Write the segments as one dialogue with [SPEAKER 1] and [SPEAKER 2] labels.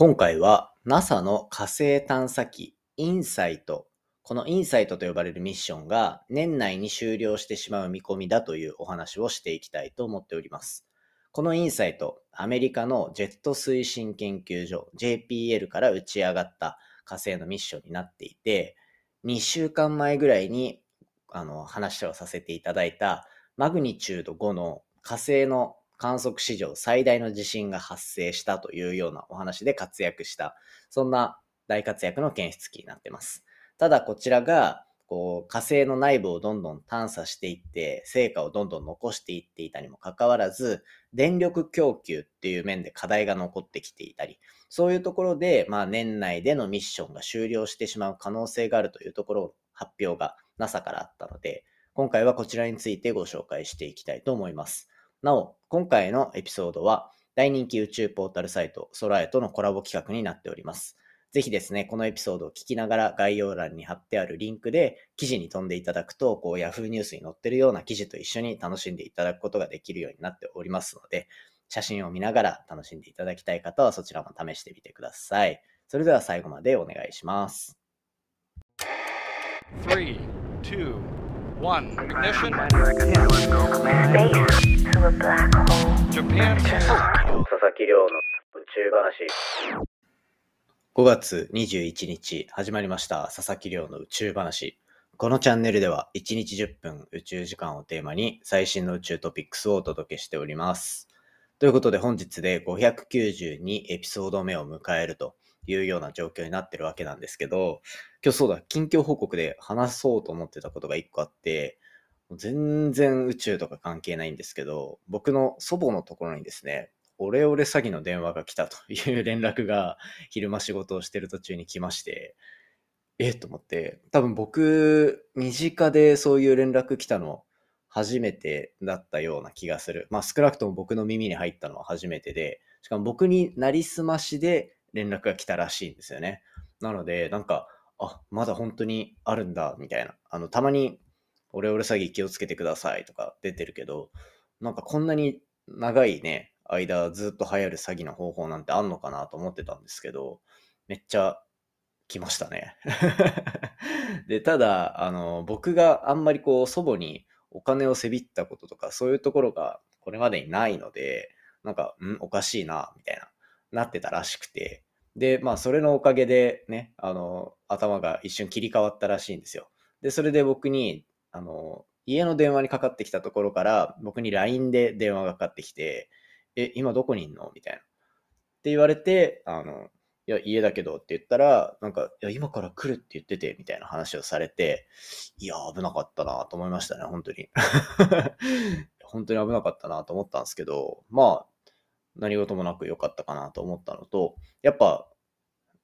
[SPEAKER 1] 今回は NASA の火星探査機インサイト、このインサイトと呼ばれるミッションが年内に終了してしまう見込みだというお話をしていきたいと思っております。このインサイト、アメリカのジェット推進研究所 JPL から打ち上がった火星のミッションになっていて、2週間前ぐらいにあの話をさせていただいたマグニチュード5の火星の観測史上最大の地震が発生したというようなお話で活躍した、そんな大活躍の検出器になってます。ただこちらが、こう火星の内部をどんどん探査していって、成果をどんどん残していっていたにもかかわらず、電力供給っていう面で課題が残ってきていたり、そういうところで、まあ年内でのミッションが終了してしまう可能性があるというところを、発表が NASA からあったので、今回はこちらについてご紹介していきたいと思います。なお、今回のエピソードは大人気宇宙ポータルサイトソラエとのコラボ企画になっております。ぜひですね、このエピソードを聞きながら概要欄に貼ってあるリンクで記事に飛んでいただくと、こう Yahoo ニュースに載ってるような記事と一緒に楽しんでいただくことができるようになっておりますので、写真を見ながら楽しんでいただきたい方はそちらも試してみてください。それでは最後までお願いします。3, 2, One, ignition. Japan. 佐々木亮の宇宙話。5月21日始まりました佐々木亮の宇宙話。このチャンネルでは1日10分宇宙時間をテーマに最新の宇宙トピックスをお届けしております。ということで本日で592エピソード目を迎えるというような状況になってるわけなんですけど、今日そうだ、近況報告で話そうと思ってたことが一個あって、全然宇宙とか関係ないんですけど、僕の祖母のところにですね、オレオレ詐欺の電話が来たという連絡が昼間仕事をしてる途中に来まして、えっと思って、多分僕、身近でそういう連絡来たの初めてだったような気がする。まあ少なくとも僕の耳に入ったのは初めてで、しかも僕になりすましで連絡が来たらしいんですよね。なので、なんか、あ、まだ本当にあるんだ、みたいな。あの、たまにオレオレ詐欺気をつけてくださいとか出てるけど、なんかこんなに長いね、間ずっと流行る詐欺の方法なんてあんのかなと思ってたんですけど、めっちゃ来ましたね。で、ただ、あの、僕があんまりこう祖母にお金をせびったこととかそういうところがこれまでにないので、なんか、んおかしいな、みたいな、なってたらしくて、で、まあ、それのおかげでね、あの、頭が一瞬切り替わったらしいんですよ。で、それで僕に、あの、家の電話にかかってきたところから、僕に LINE で電話がかかってきて、え、今どこにいんの？みたいな。って言われて、あの、いや、家だけどって言ったら、なんか、いや、今から来るって言ってて、みたいな話をされて、いや、危なかったなと思いましたね、本当に。本当に危なかったなと思ったんですけど、まあ、何事もなく良かったかなと思ったのと、やっぱ、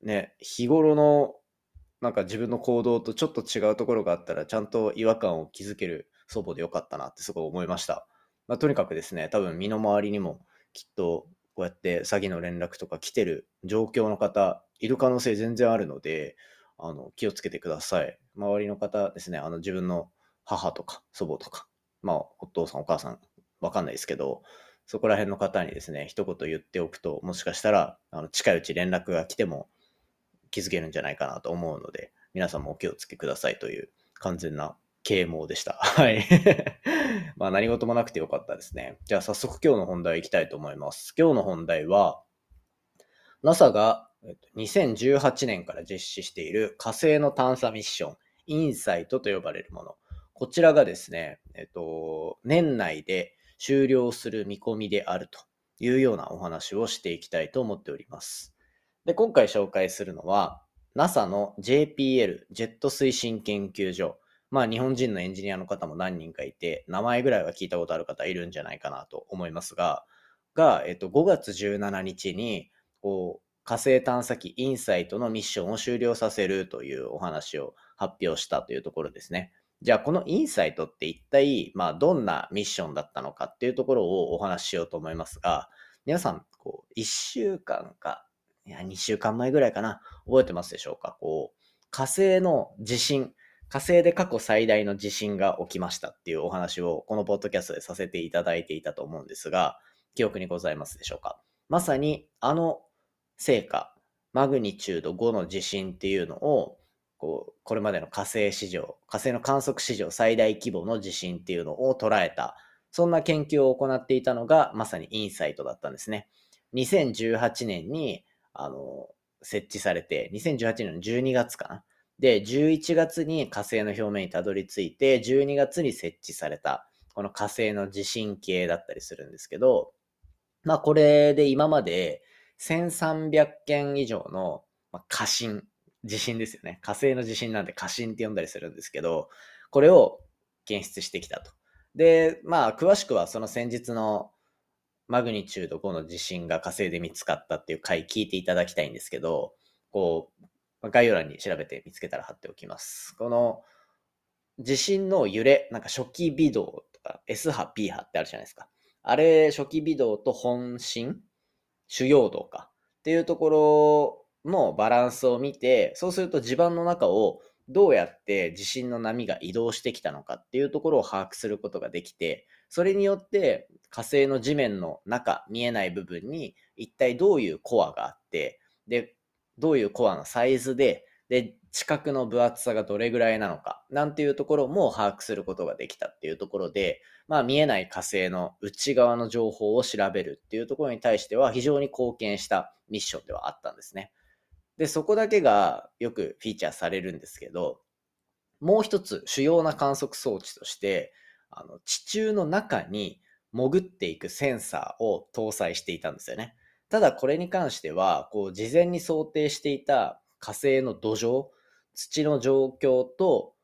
[SPEAKER 1] ね、日頃のなんか自分の行動とちょっと違うところがあったら、ちゃんと違和感を築ける祖母でよかったなってすごい思いました。まあ、とにかくですね、多分身の回りにもきっとこうやって詐欺の連絡とか来てる状況の方いる可能性全然あるので、あの気をつけてください。周りの方ですね、あの自分の母とか祖母とか、まあお父さんお母さんわかんないですけど、そこら辺の方にですね、一言言っておくと、もしかしたらあの近いうち連絡が来ても気づけるんじゃないかなと思うので、皆さんもお気をつけくださいという完全な啓蒙でした。はい。まあ何事もなくてよかったですね。じゃあ早速今日の本題いきたいと思います。今日の本題は、NASA が2018年から実施している火星の探査ミッション、インサイトと呼ばれるもの。こちらがですね、えっと、年内で終了する見込みであるというようなお話をしていきたいと思っております。で、今回紹介するのは、NASA の JPL、ジェット推進研究所。まあ、日本人のエンジニアの方も何人かいて、名前ぐらいは聞いたことある方いるんじゃないかなと思いますが、が、えっと、5月17日に、こう、火星探査機インサイトのミッションを終了させるというお話を発表したというところですね。じゃあ、このインサイトって一体、まあ、どんなミッションだったのかっていうところをお話ししようと思いますが、皆さん、こう、1週間かいや、2週間前ぐらいかな。覚えてますでしょうか？こう、火星の地震、火星で過去最大の地震が起きましたっていうお話をこのポッドキャストでさせていただいていたと思うんですが、記憶にございますでしょうか？まさにあの成果、マグニチュード5の地震っていうのを、こう、これまでの火星史上、火星の観測史上最大規模の地震っていうのを捉えた、そんな研究を行っていたのが、まさにインサイトだったんですね。2018年に、あの、設置されて、2018年の12月かな。で、11月に火星の表面にたどり着いて、12月に設置された、この火星の地震計だったりするんですけど、まあこれで今まで1300件以上の、まあ、過震、地震ですよね。火星の地震なんで過震って呼んだりするんですけど、これを検出してきたと。で、まあ詳しくはその先日のマグニチュード5の地震が火星で見つかったっていう回聞いていただきたいんですけど、こう、概要欄に調べて見つけたら貼っておきます。この地震の揺れ、なんか初期微動とか S 波、P 波ってあるじゃないですか。あれ、初期微動と本震主要度かっていうところのバランスを見て、そうすると地盤の中をどうやって地震の波が移動してきたのかっていうところを把握することができて、それによって火星の地面の中、見えない部分に一体どういうコアがあって、で、どういうコアのサイズで、で、地殻の分厚さがどれぐらいなのか、なんていうところも把握することができたっていうところで、まあ見えない火星の内側の情報を調べるっていうところに対しては非常に貢献したミッションではあったんですね。で、そこだけがよくフィーチャーされるんですけど、もう一つ主要な観測装置として、あの地中の中に潜っていくセンサーを搭載していたんですよね。ただこれに関しては、こう事前に想定していた火星の土壌、土の状況と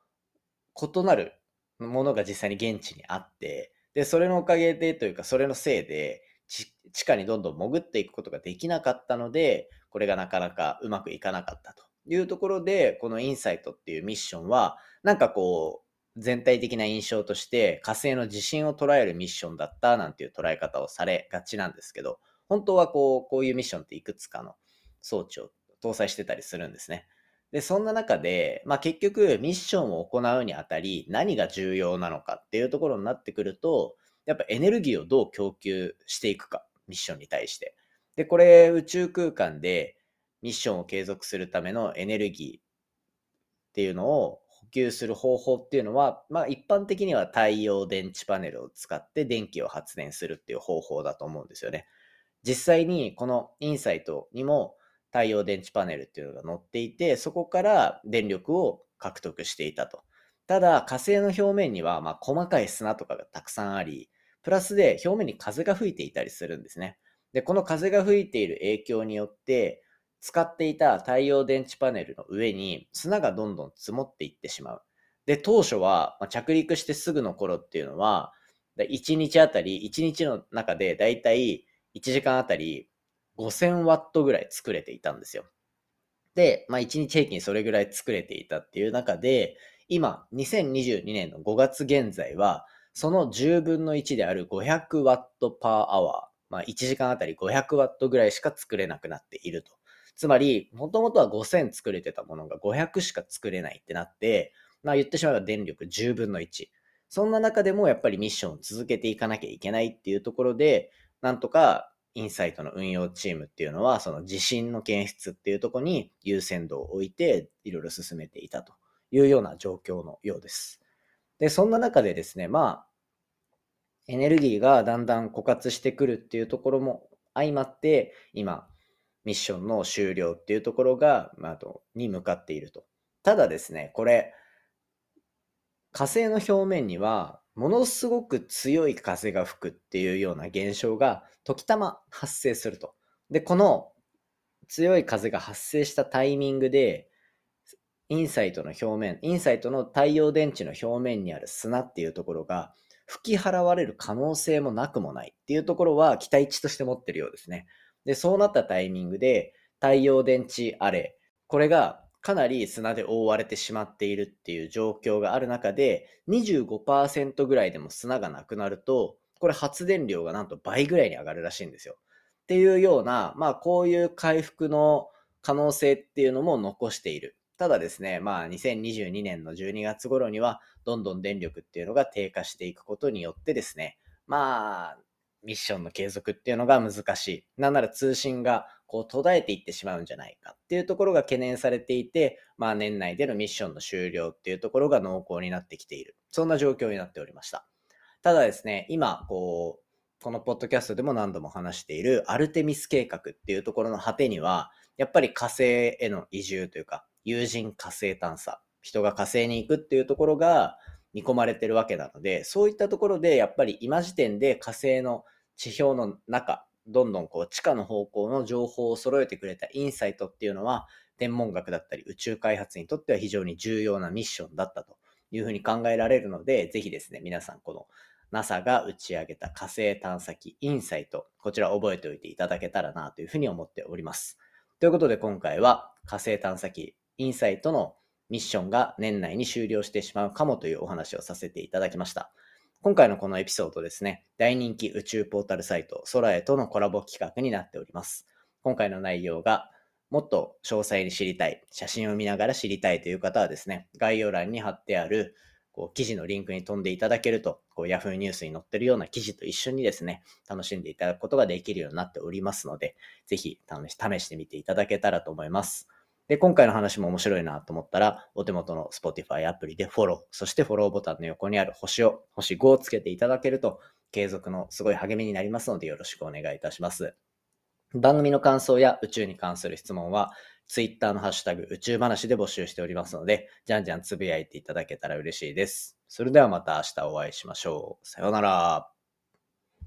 [SPEAKER 1] 異なるものが実際に現地にあって、で、それのおかげでというか、それのせいで、地下にどんどん潜っていくことができなかったので、これがなかなかうまくいかなかったというところで、このインサイトっていうミッションは、なんかこう、全体的な印象として火星の地震を捉えるミッションだったなんていう捉え方をされがちなんですけど、本当はこう、こういうミッションっていくつかの装置を搭載してたりするんですね。で、そんな中で、まあ結局ミッションを行うにあたり何が重要なのかっていうところになってくると、やっぱエネルギーをどう供給していくか。ミッションに対して。で、これ宇宙空間でミッションを継続するためのエネルギーっていうのを補給する方法っていうのは、まあ一般的には太陽電池パネルを使って電気を発電するっていう方法だと思うんですよね。実際にこのインサイトにも太陽電池パネルっていうのが載っていて、そこから電力を獲得していたと。ただ火星の表面にはま細かい砂とかがたくさんあり、プラスで表面に風が吹いていたりするんですね。で、この風が吹いている影響によって、使っていた太陽電池パネルの上に砂がどんどん積もっていってしまう。で、当初は、ま着陸してすぐの頃っていうのは、1日あたり、1日の中でだいたい1時間あたり5000ワットぐらい作れていたんですよ。で、まあ1日平均それぐらい作れていたっていう中で、今、2022年の5月現在は、その10分の1である500ワットパーアワー、まあ、1時間あたり500ワットぐらいしか作れなくなっていると。つまり、もともとは5000作れてたものが500しか作れないってなって、まあ言ってしまえば電力10分の1。そんな中でもやっぱりミッションを続けていかなきゃいけないっていうところで、なんとかインサイトの運用チームっていうのは、その地震の検出っていうところに優先度を置いて、いろいろ進めていたというような状況のようです。で、そんな中でですね、まあ、エネルギーがだんだん枯渇してくるっていうところも相まって、今、ミッションの終了っていうところが、まあ、とに向かっていると。ただですね、これ、火星の表面には、ものすごく強い風が吹くっていうような現象が時たま発生すると。で、この強い風が発生したタイミングで、インサイトの表面、インサイトの太陽電池の表面にある砂っていうところが吹き払われる可能性もなくもないっていうところは期待値として持ってるようですね。で、そうなったタイミングで太陽電池アレ、これがかなり砂で覆われてしまっているっていう状況がある中で、25%ぐらいでも砂がなくなると、これ発電量がなんと倍ぐらいに上がるらしいんですよ。っていうような、まあこういう回復の可能性っていうのも残している。ただですね、まあ2022年の12月頃にはどんどん電力っていうのが低下していくことによってですね、まあミッションの継続っていうのが難しい。なんなら通信がこう途絶えていってしまうんじゃないかっていうところが懸念されていて、まあ年内でのミッションの終了っていうところが濃厚になってきている。そんな状況になっておりました。ただですね、今、こう、このポッドキャストでも何度も話しているアルテミス計画っていうところの果てには、やっぱり火星への移住というか、有人火星探査、人が火星に行くっていうところが見込まれてるわけなので、そういったところでやっぱり今時点で火星の地表の中、どんどんこう地下の方向の情報を揃えてくれたインサイトっていうのは、天文学だったり宇宙開発にとっては非常に重要なミッションだったというふうに考えられるので、ぜひですね、皆さんこの NASA が打ち上げた火星探査機インサイト、こちら覚えておいていただけたらなというふうに思っております。ということで今回は火星探査機インサイトのミッションが年内に終了してしまうかもというお話をさせていただきました。今回のこのエピソードですね、大人気宇宙ポータルサイト、空へとのコラボ企画になっております。今回の内容がもっと詳細に知りたい、写真を見ながら知りたいという方はですね、概要欄に貼ってあるこう記事のリンクに飛んでいただけると、こう Yahoo ニュースに載ってるような記事と一緒にですね、楽しんでいただくことができるようになっておりますので、ぜひ試してみていただけたらと思います。で、今回の話も面白いなと思ったら、お手元の Spotify アプリでフォロー、そしてフォローボタンの横にある星を、星5をつけていただけると、継続のすごい励みになりますので、よろしくお願いいたします。番組の感想や宇宙に関する質問は、Twitter のハッシュタグ宇宙話で募集しておりますので、じゃんじゃんつぶやいていただけたら嬉しいです。それではまた明日お会いしましょう。さようなら。